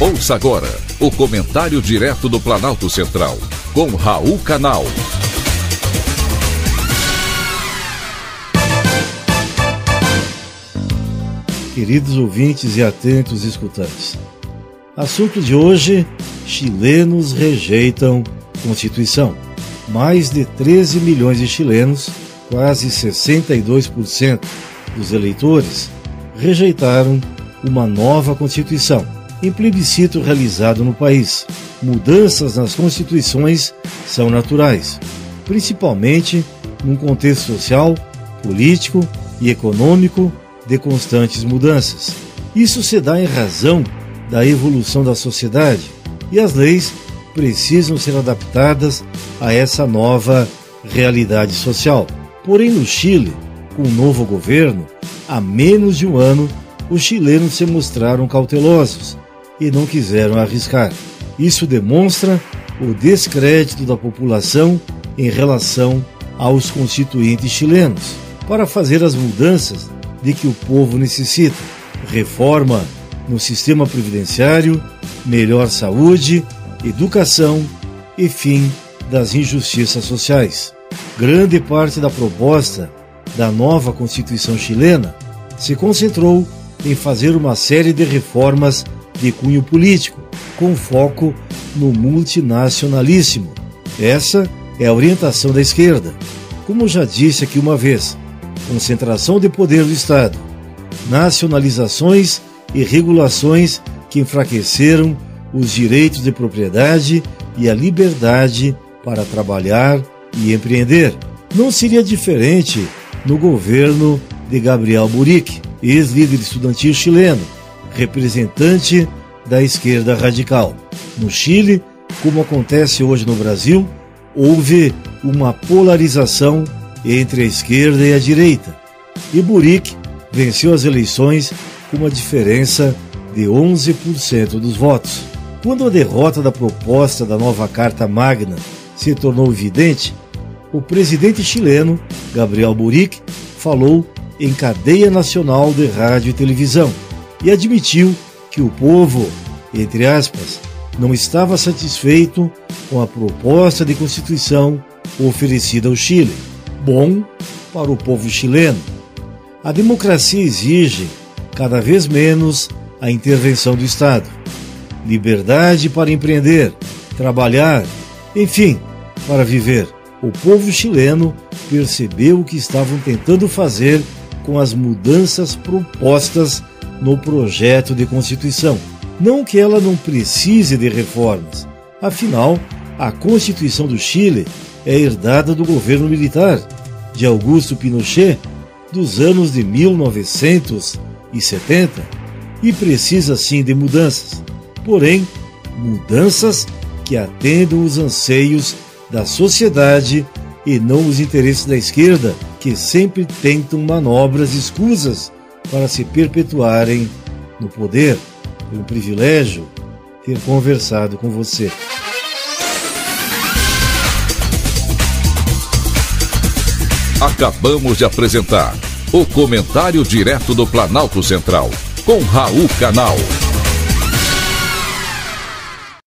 Ouça agora o comentário direto do Planalto Central, com Raul Canal. Queridos ouvintes e atentos escutantes. Assunto de hoje: chilenos rejeitam Constituição. Mais de 13 milhões de chilenos, quase 62% dos eleitores, rejeitaram uma nova Constituição em plebiscito realizado no país. Mudanças nas constituições são naturais, principalmente num contexto social, político e econômico de constantes mudanças. Isso se dá em razão da evolução da sociedade e as leis precisam ser adaptadas a essa nova realidade social. Porém, no Chile, com o novo governo, há menos de um ano, os chilenos se mostraram cautelosos e não quiseram arriscar. Isso demonstra o descrédito da população em relação aos constituintes chilenos para fazer as mudanças de que o povo necessita: reforma no sistema previdenciário, melhor saúde, educação e fim das injustiças sociais. Grande parte da proposta da nova Constituição chilena se concentrou em fazer uma série de reformas de cunho político, com foco no multinacionalíssimo. Essa é a orientação da esquerda. Como já disse aqui uma vez, concentração de poder do Estado, nacionalizações e regulações que enfraqueceram os direitos de propriedade e a liberdade para trabalhar e empreender. Não seria diferente no governo de Gabriel Boric, ex-líder estudantil chileno, representante da esquerda radical. No Chile, como acontece hoje no Brasil, houve uma polarização entre a esquerda e a direita. E Buric venceu as eleições com uma diferença de 11% dos votos. Quando a derrota da proposta da nova Carta Magna se tornou evidente, o presidente chileno, Gabriel Boric, falou em cadeia nacional de rádio e televisão e admitiu que o povo, entre aspas, não estava satisfeito com a proposta de constituição oferecida ao Chile. Bom para o povo chileno. A democracia exige cada vez menos a intervenção do Estado. Liberdade para empreender, trabalhar, enfim, para viver. O povo chileno percebeu o que estavam tentando fazer com as mudanças propostas no projeto de Constituição. Não que ela não precise de reformas, afinal, a Constituição do Chile é herdada do governo militar de Augusto Pinochet dos anos de 1970 e precisa sim de mudanças. Porém, mudanças que atendam os anseios da sociedade e não os interesses da esquerda, que sempre tentam manobras escusas para se perpetuarem no poder. Foi um privilégio ter conversado com você. Acabamos de apresentar o Comentário Direto do Planalto Central, com Raul Canal.